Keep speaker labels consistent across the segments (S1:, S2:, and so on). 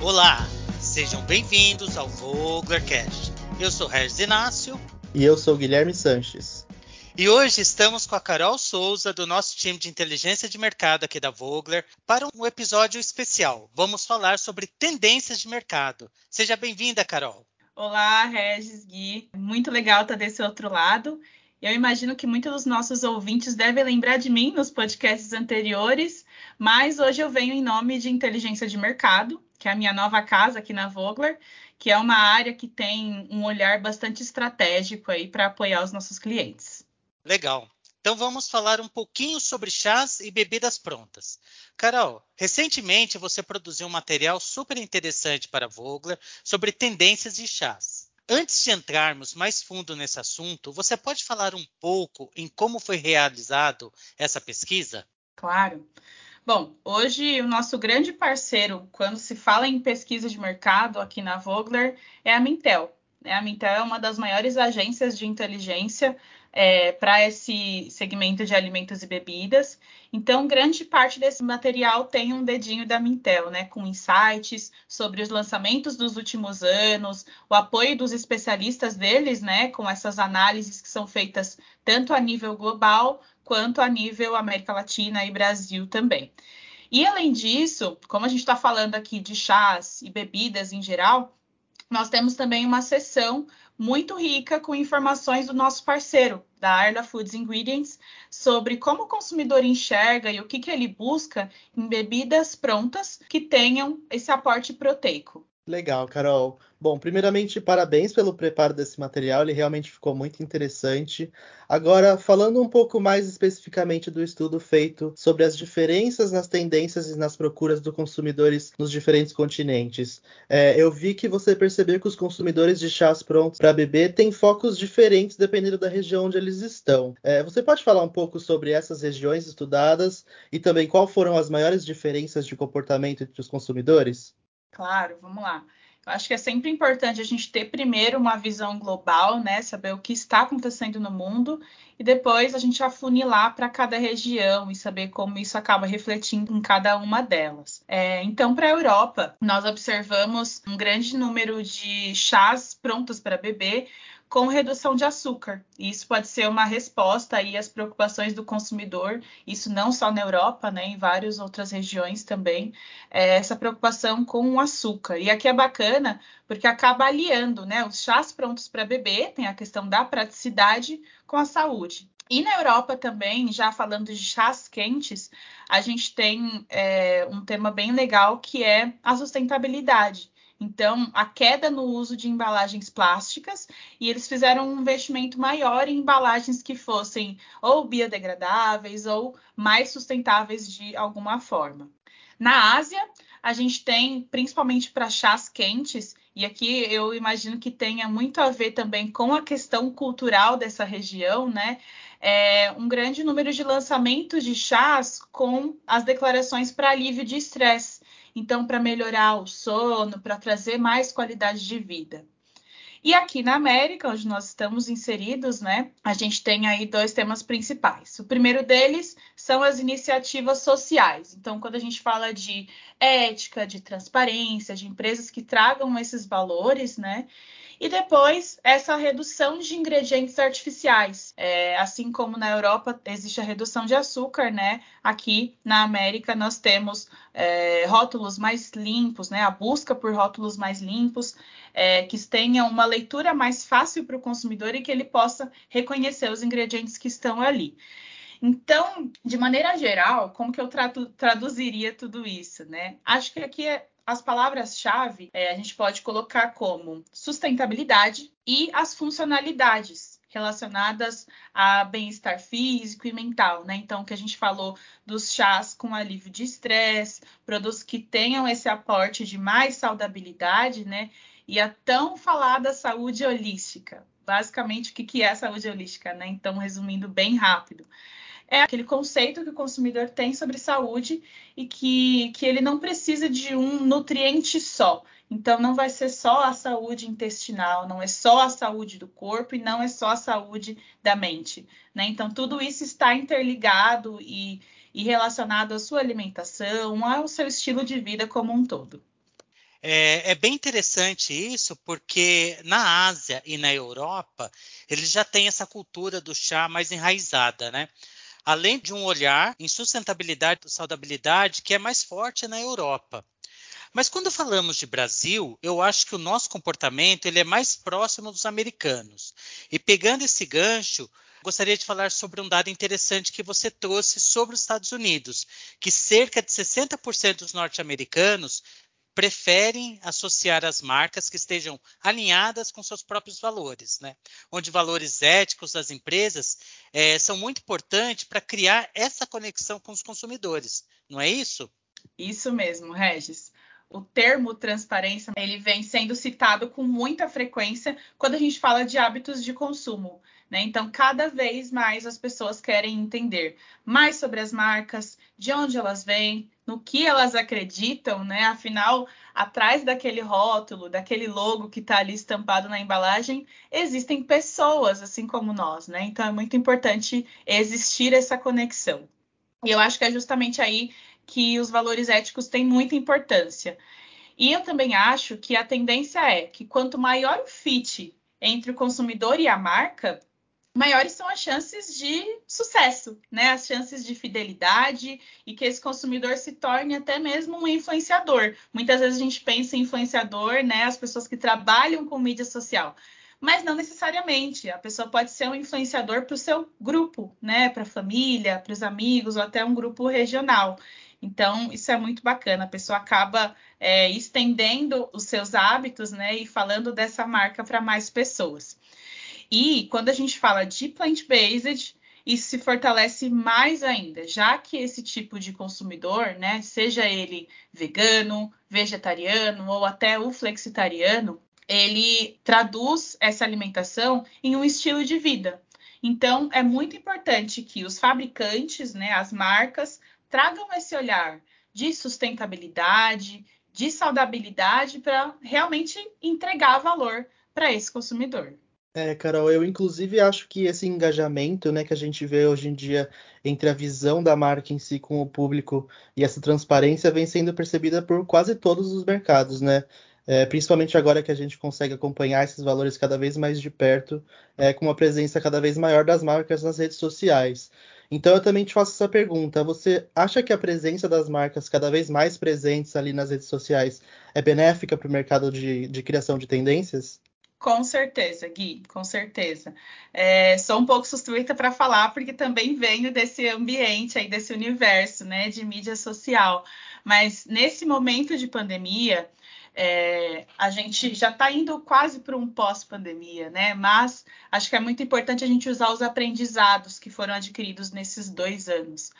S1: Olá, sejam bem-vindos ao Voglercast. Eu sou Regis Inácio.
S2: E eu sou Guilherme Sanches.
S1: E hoje estamos com a Carol Souza, do nosso time de inteligência de mercado aqui da Vogler, para um episódio especial. Vamos falar sobre tendências de mercado. Seja bem-vinda, Carol.
S3: Olá, Regis, Gui. Muito legal estar desse outro lado. Eu imagino que muitos dos nossos ouvintes devem lembrar de mim nos podcasts anteriores, mas hoje eu venho em nome de inteligência de mercado, que é a minha nova casa aqui na Vogler, que é uma área que tem um olhar bastante estratégico aí para apoiar os nossos clientes.
S1: Legal. Então vamos falar um pouquinho sobre chás e bebidas prontas. Carol, recentemente você produziu um material super interessante para a Vogler sobre tendências de chás. Antes de entrarmos mais fundo nesse assunto, você pode falar um pouco em como foi realizado essa pesquisa?
S3: Claro. Bom, hoje o nosso grande parceiro quando se fala em pesquisa de mercado aqui na Vogler é a Mintel. A Mintel é uma das maiores agências de inteligência é, para esse segmento de alimentos e bebidas. Então, grande parte desse material tem um dedinho da Mintel, né, com insights sobre os lançamentos dos últimos anos, o apoio dos especialistas deles, né, com essas análises que são feitas tanto a nível global quanto a nível América Latina e Brasil também. E além disso, como a gente está falando aqui de chás e bebidas em geral, nós temos também uma sessão muito rica com informações do nosso parceiro, da Arla Foods Ingredients, sobre como o consumidor enxerga e o que, que ele busca em bebidas prontas que tenham esse aporte proteico.
S2: Legal, Carol. Bom, primeiramente, parabéns pelo preparo desse material, ele realmente ficou muito interessante. Agora, falando um pouco mais especificamente do estudo feito sobre as diferenças nas tendências e nas procuras dos consumidores nos diferentes continentes, é, eu vi que você percebeu que os consumidores de chás prontos para beber têm focos diferentes dependendo da região onde eles estão. É, você pode falar um pouco sobre essas regiões estudadas e também qual foram as maiores diferenças de comportamento entre os consumidores?
S3: Claro, vamos lá. Eu acho que é sempre importante a gente ter primeiro uma visão global, né? Saber o que está acontecendo no mundo e depois a gente afunilar para cada região e saber como isso acaba refletindo em cada uma delas. É, então, para a Europa, nós observamos um grande número de chás prontos para beber com redução de açúcar. Isso pode ser uma resposta aí às preocupações do consumidor, isso não só na Europa, né, em várias outras regiões também, é essa preocupação com o açúcar. E aqui é bacana porque acaba aliando, né, os chás prontos para beber, tem a questão da praticidade com a saúde. E na Europa também, já falando de chás quentes, a gente tem é, um tema bem legal que é a sustentabilidade. Então, a queda no uso de embalagens plásticas e eles fizeram um investimento maior em embalagens que fossem ou biodegradáveis ou mais sustentáveis de alguma forma. Na Ásia, a gente tem, principalmente para chás quentes, e aqui eu imagino que tenha muito a ver também com a questão cultural dessa região, né? É, um grande número de lançamentos de chás com as declarações para alívio de estresse. Então, para melhorar o sono, para trazer mais qualidade de vida. E aqui na América, onde nós estamos inseridos, né, a gente tem aí dois temas principais. O primeiro deles são as iniciativas sociais. Então, quando a gente fala de ética, de transparência, de empresas que tragam esses valores, né, e depois, essa redução de ingredientes artificiais. É, assim como na Europa existe a redução de açúcar, né? Aqui na América nós temos é, rótulos mais limpos, né? A busca por rótulos mais limpos, é, que tenham uma leitura mais fácil para o consumidor e que ele possa reconhecer os ingredientes que estão ali. Então, de maneira geral, como que eu traduziria tudo isso, né? Acho que aqui é as palavras-chave é, a gente pode colocar como sustentabilidade e as funcionalidades relacionadas a bem-estar físico e mental, né? Então, que a gente falou dos chás com alívio de estresse, produtos que tenham esse aporte de mais saudabilidade, né? E a tão falada saúde holística. Basicamente, o que é a saúde holística, né? Então, resumindo bem rápido é aquele conceito que o consumidor tem sobre saúde e que, que ele não precisa de um nutriente só. Então, não vai ser só a saúde intestinal, não é só a saúde do corpo e não é só a saúde da mente. Né? Então, tudo isso está interligado e, e relacionado à sua alimentação, ao seu estilo de vida como um todo.
S1: É, é, bem interessante isso, porque na Ásia e na Europa, eles já têm essa cultura do chá mais enraizada, né? Além de um olhar em sustentabilidade e saudabilidade que é mais forte na Europa. Mas quando falamos de Brasil, eu acho que o nosso comportamento ele é mais próximo dos americanos. E pegando esse gancho, gostaria de falar sobre um dado interessante que você trouxe sobre os Estados Unidos, que cerca de 60% dos norte-americanos preferem associar as marcas que estejam alinhadas com seus próprios valores, né? Onde valores éticos das empresas é, são muito importantes para criar essa conexão com os consumidores, não é isso?
S3: Isso mesmo, Regis o termo transparência ele vem sendo citado com muita frequência quando a gente fala de hábitos de consumo. Né? Então, cada vez mais as pessoas querem entender mais sobre as marcas, de onde elas vêm, no que elas acreditam, né? Afinal, atrás daquele rótulo, daquele logo que está ali estampado na embalagem, existem pessoas, assim como nós, né? Então é muito importante existir essa conexão. E eu acho que é justamente aí que os valores éticos têm muita importância. E eu também acho que a tendência é que quanto maior o fit entre o consumidor e a marca, maiores são as chances de sucesso, né? As chances de fidelidade e que esse consumidor se torne até mesmo um influenciador. Muitas vezes a gente pensa em influenciador, né? As pessoas que trabalham com mídia social mas não necessariamente. A pessoa pode ser um influenciador para o seu grupo, né? Para a família, para os amigos ou até um grupo regional. Então, isso é muito bacana. A pessoa acaba é, estendendo os seus hábitos, né? E falando dessa marca para mais pessoas. E quando a gente fala de plant-based, isso se fortalece mais ainda, já que esse tipo de consumidor, né, seja ele vegano, vegetariano ou até o flexitariano, ele traduz essa alimentação em um estilo de vida. Então, é muito importante que os fabricantes, né, as marcas, tragam esse olhar de sustentabilidade, de saudabilidade para realmente entregar valor para esse consumidor.
S2: É, Carol, eu inclusive acho que esse engajamento, né, que a gente vê hoje em dia entre a visão da marca em si com o público e essa transparência vem sendo percebida por quase todos os mercados, né? É, principalmente agora que a gente consegue acompanhar esses valores cada vez mais de perto, é, com uma presença cada vez maior das marcas nas redes sociais. Então eu também te faço essa pergunta: você acha que a presença das marcas cada vez mais presentes ali nas redes sociais é benéfica para o mercado de, de criação de tendências?
S3: Com certeza, Gui, com certeza. É, sou um pouco suspeita para falar, porque também venho desse ambiente aí, desse universo, né, de mídia social. Mas nesse momento de pandemia, é, a gente já está indo quase para um pós-pandemia, né? Mas acho que é muito importante a gente usar os aprendizados que foram adquiridos nesses dois anos.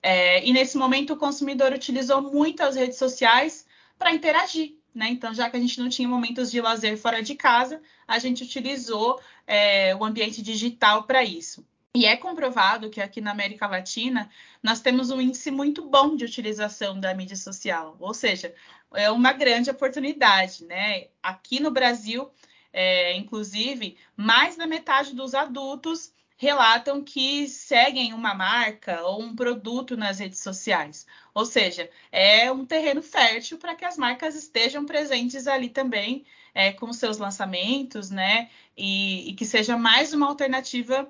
S3: É, e nesse momento o consumidor utilizou muito as redes sociais para interagir, né? Então, já que a gente não tinha momentos de lazer fora de casa, a gente utilizou é, o ambiente digital para isso. E é comprovado que aqui na América Latina nós temos um índice muito bom de utilização da mídia social, ou seja, é uma grande oportunidade, né? Aqui no Brasil, é, inclusive, mais da metade dos adultos relatam que seguem uma marca ou um produto nas redes sociais. Ou seja, é um terreno fértil para que as marcas estejam presentes ali também é, com seus lançamentos, né? E, e, que seja mais uma alternativa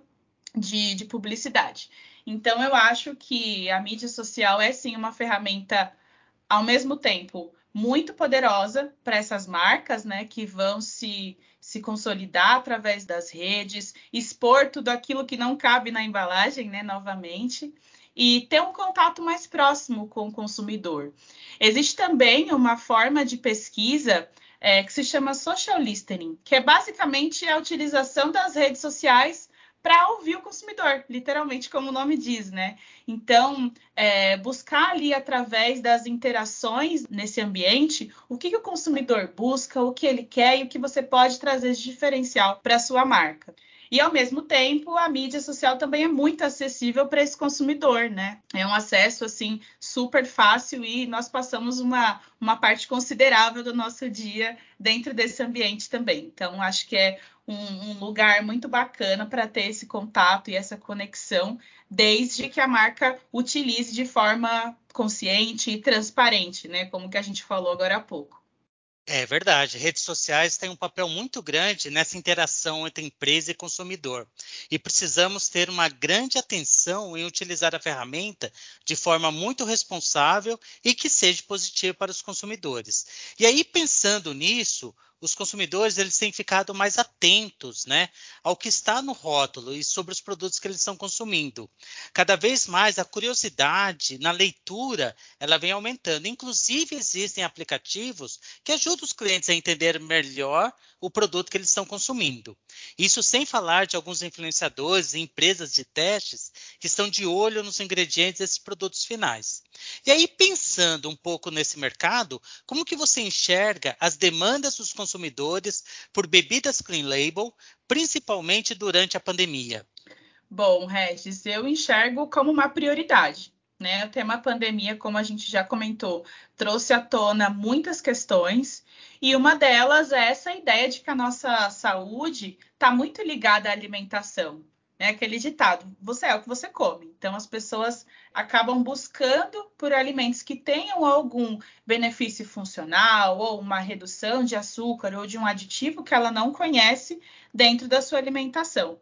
S3: de, de publicidade. Então, eu acho que a mídia social é sim uma ferramenta, ao mesmo tempo, muito poderosa para essas marcas, né, que vão se, se consolidar através das redes, expor tudo aquilo que não cabe na embalagem, né, novamente, e ter um contato mais próximo com o consumidor. Existe também uma forma de pesquisa é, que se chama social listening, que é basicamente a utilização das redes sociais para ouvir o consumidor, literalmente, como o nome diz, né? Então, é, buscar ali através das interações nesse ambiente o que, que o consumidor busca, o que ele quer e o que você pode trazer de diferencial para a sua marca. E ao mesmo tempo, a mídia social também é muito acessível para esse consumidor, né? É um acesso assim super fácil e nós passamos uma, uma parte considerável do nosso dia dentro desse ambiente também. Então, acho que é um, um lugar muito bacana para ter esse contato e essa conexão, desde que a marca utilize de forma consciente e transparente, né? Como que a gente falou agora há pouco.
S1: É verdade. Redes sociais têm um papel muito grande nessa interação entre empresa e consumidor. E precisamos ter uma grande atenção em utilizar a ferramenta de forma muito responsável e que seja positiva para os consumidores. E aí, pensando nisso, os consumidores eles têm ficado mais atentos né, ao que está no rótulo e sobre os produtos que eles estão consumindo. Cada vez mais a curiosidade na leitura ela vem aumentando. Inclusive, existem aplicativos que ajudam os clientes a entender melhor o produto que eles estão consumindo. Isso sem falar de alguns influenciadores e empresas de testes que estão de olho nos ingredientes desses produtos finais. E aí, pensando um pouco nesse mercado, como que você enxerga as demandas dos consumidores por bebidas clean label, principalmente durante a pandemia?
S3: Bom, Regis, eu enxergo como uma prioridade. Né? O tema pandemia, como a gente já comentou, trouxe à tona muitas questões, e uma delas é essa ideia de que a nossa saúde está muito ligada à alimentação. É aquele ditado: você é o que você come. Então, as pessoas acabam buscando por alimentos que tenham algum benefício funcional, ou uma redução de açúcar, ou de um aditivo que ela não conhece dentro da sua alimentação.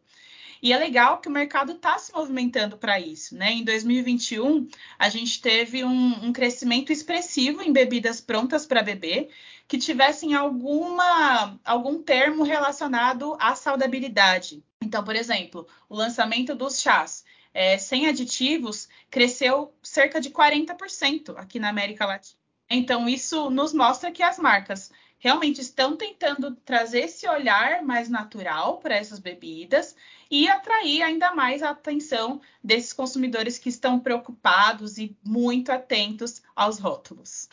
S3: E é legal que o mercado está se movimentando para isso. Né? Em 2021, a gente teve um, um crescimento expressivo em bebidas prontas para beber que tivessem alguma, algum termo relacionado à saudabilidade. Então, por exemplo, o lançamento dos chás é, sem aditivos cresceu cerca de 40% aqui na América Latina. Então, isso nos mostra que as marcas realmente estão tentando trazer esse olhar mais natural para essas bebidas e atrair ainda mais a atenção desses consumidores que estão preocupados e muito atentos aos rótulos.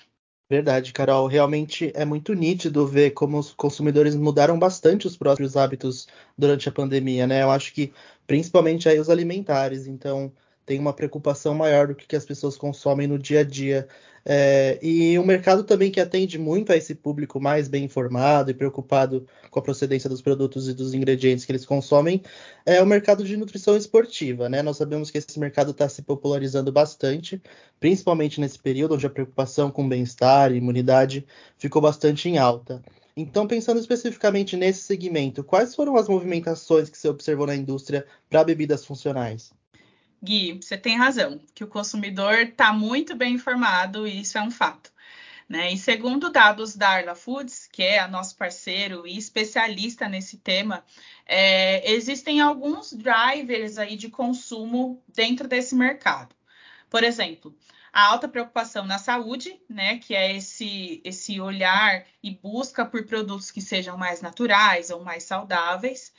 S2: Verdade, Carol. Realmente é muito nítido ver como os consumidores mudaram bastante os próprios hábitos durante a pandemia, né? Eu acho que principalmente aí os alimentares. Então, tem uma preocupação maior do que as pessoas consomem no dia a dia. É, e um mercado também que atende muito a esse público mais bem informado e preocupado com a procedência dos produtos e dos ingredientes que eles consomem é o mercado de nutrição esportiva. Né? Nós sabemos que esse mercado está se popularizando bastante, principalmente nesse período onde a preocupação com bem-estar e imunidade ficou bastante em alta. Então, pensando especificamente nesse segmento, quais foram as movimentações que você observou na indústria para bebidas funcionais?
S3: Gui, você tem razão, que o consumidor está muito bem informado e isso é um fato. Né? E segundo dados da Arla Foods, que é nosso parceiro e especialista nesse tema, é, existem alguns drivers aí de consumo dentro desse mercado. Por exemplo, a alta preocupação na saúde, né, que é esse, esse olhar e busca por produtos que sejam mais naturais ou mais saudáveis,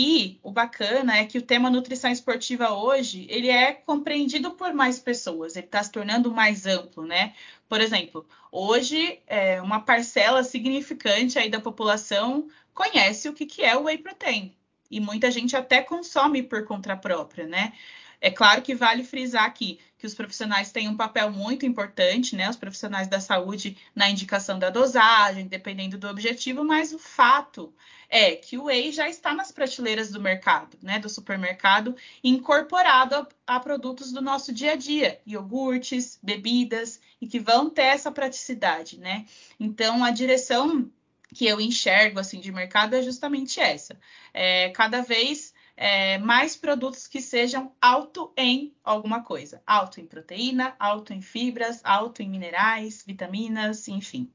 S3: e o bacana é que o tema nutrição esportiva hoje, ele é compreendido por mais pessoas, ele está se tornando mais amplo, né? Por exemplo, hoje é, uma parcela significante aí da população conhece o que, que é o whey protein. E muita gente até consome por conta própria, né? É claro que vale frisar aqui que os profissionais têm um papel muito importante, né? Os profissionais da saúde na indicação da dosagem, dependendo do objetivo, mas o fato é que o whey já está nas prateleiras do mercado, né? Do supermercado, incorporado a, a produtos do nosso dia a dia, iogurtes, bebidas, e que vão ter essa praticidade, né? Então, a direção que eu enxergo assim de mercado é justamente essa. É, cada vez é, mais produtos que sejam alto em alguma coisa. Alto em proteína, alto em fibras, alto em minerais, vitaminas, enfim.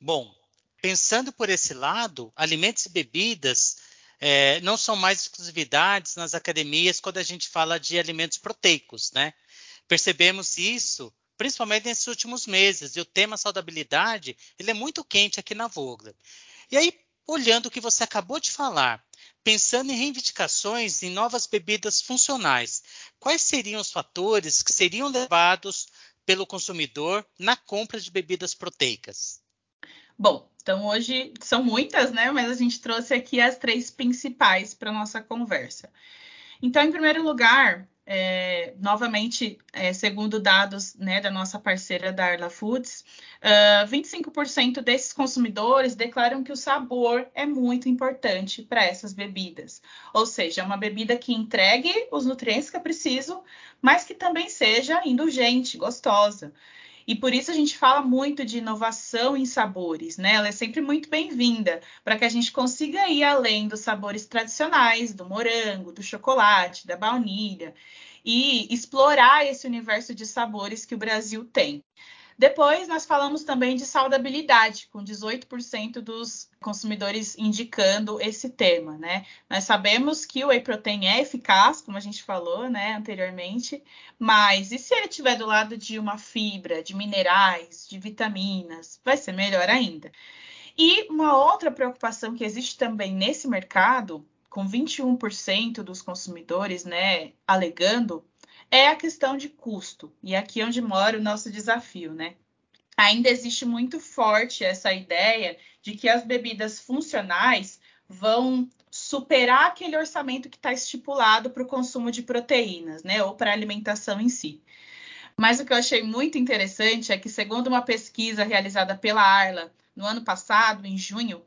S1: Bom, pensando por esse lado, alimentos e bebidas é, não são mais exclusividades nas academias quando a gente fala de alimentos proteicos, né? Percebemos isso principalmente nesses últimos meses, e o tema saudabilidade ele é muito quente aqui na Vogler. E aí, olhando o que você acabou de falar, Pensando em reivindicações em novas bebidas funcionais, quais seriam os fatores que seriam levados pelo consumidor na compra de bebidas proteicas?
S3: Bom, então hoje são muitas, né? Mas a gente trouxe aqui as três principais para nossa conversa. Então, em primeiro lugar, é, novamente, é, segundo dados né, da nossa parceira da Arla Foods, uh, ah, 25% desses consumidores declaram que o sabor é muito importante para essas bebidas. Ou seja, é uma bebida que entregue os nutrientes que eu preciso, mas que também seja indulgente, gostosa. E por isso a gente fala muito de inovação em sabores, né? Ela é sempre muito bem-vinda para que a gente consiga ir além dos sabores tradicionais, do morango, do chocolate, da baunilha, e explorar esse universo de sabores que o Brasil tem. Depois, nós falamos também de saudabilidade, com 18% dos consumidores indicando esse tema, né? Nós sabemos que o whey protein é eficaz, como a gente falou, né, anteriormente, mas e se ele estiver do lado de uma fibra, de minerais, de vitaminas, vai ser melhor ainda. E uma outra preocupação que existe também nesse mercado, com 21% dos consumidores, né, alegando é a questão de custo. E aqui é onde mora o nosso desafio, né? Ainda existe muito forte essa ideia de que as bebidas funcionais vão superar aquele orçamento que está estipulado para o consumo de proteínas, né? Ou para a alimentação em si. Mas o que eu achei muito interessante é que, segundo uma pesquisa realizada pela Arla no ano passado, em junho,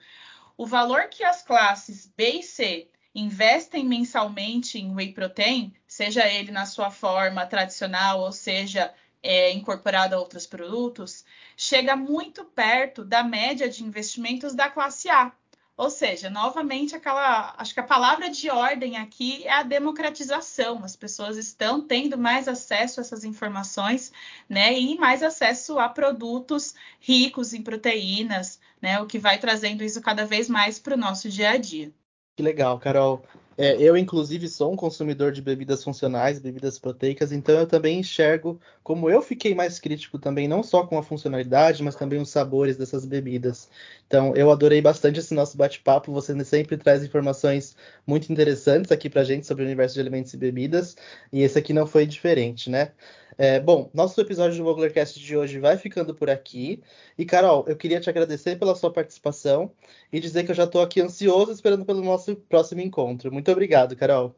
S3: o valor que as classes B e C investem mensalmente em whey protein, seja ele na sua forma tradicional ou seja é, incorporado a outros produtos, chega muito perto da média de investimentos da classe A. Ou seja, novamente, aquela. Acho que a palavra de ordem aqui é a democratização. As pessoas estão tendo mais acesso a essas informações, né? E mais acesso a produtos ricos em proteínas, né? O que vai trazendo isso cada vez mais para o nosso dia a dia.
S2: Que legal, Carol. É, eu, inclusive, sou um consumidor de bebidas funcionais, bebidas proteicas, então eu também enxergo como eu fiquei mais crítico também, não só com a funcionalidade, mas também os sabores dessas bebidas. Então, eu adorei bastante esse nosso bate-papo. Você sempre traz informações muito interessantes aqui pra gente sobre o universo de alimentos e bebidas, e esse aqui não foi diferente, né? É, bom, nosso episódio do Voglercast de hoje vai ficando por aqui. E, Carol, eu queria te agradecer pela sua participação e dizer que eu já estou aqui ansioso esperando pelo nosso próximo encontro. Muito obrigado, Carol.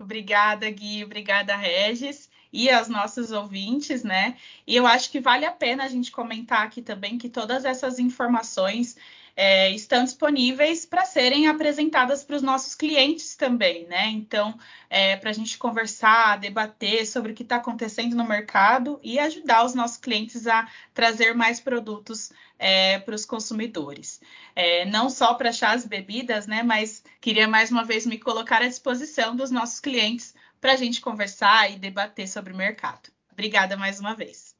S3: Obrigada, Gui. Obrigada, Regis. E aos nossos ouvintes, né? E eu acho que vale a pena a gente comentar aqui também que todas essas informações é, estão disponíveis para serem apresentadas para os nossos clientes também, né? Então, é, para a gente conversar, debater sobre o que está acontecendo no mercado e ajudar os nossos clientes a trazer mais produtos é, para os consumidores. É, não só para chás e bebidas, né? Mas queria mais uma vez me colocar à disposição dos nossos clientes para a gente conversar e debater sobre o mercado. Obrigada mais uma vez.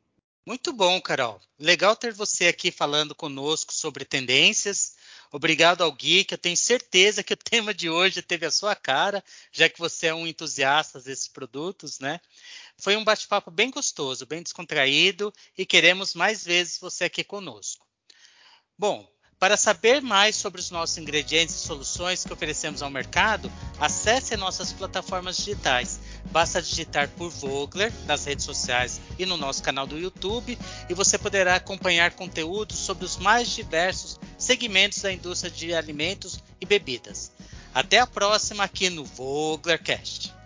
S1: Muito bom, Carol. Legal ter você aqui falando conosco sobre tendências. Obrigado ao Gui, que eu tenho certeza que o tema de hoje teve a sua cara, já que você é um entusiasta desses produtos, né? Foi um bate-papo bem gostoso, bem descontraído e queremos mais vezes você aqui conosco. Bom, para saber mais sobre os nossos ingredientes e soluções que oferecemos ao mercado, acesse nossas plataformas digitais. Basta digitar por Vogler nas redes sociais e no nosso canal do YouTube e você poderá acompanhar conteúdos sobre os mais diversos segmentos da indústria de alimentos e bebidas. Até a próxima aqui no Voglercast.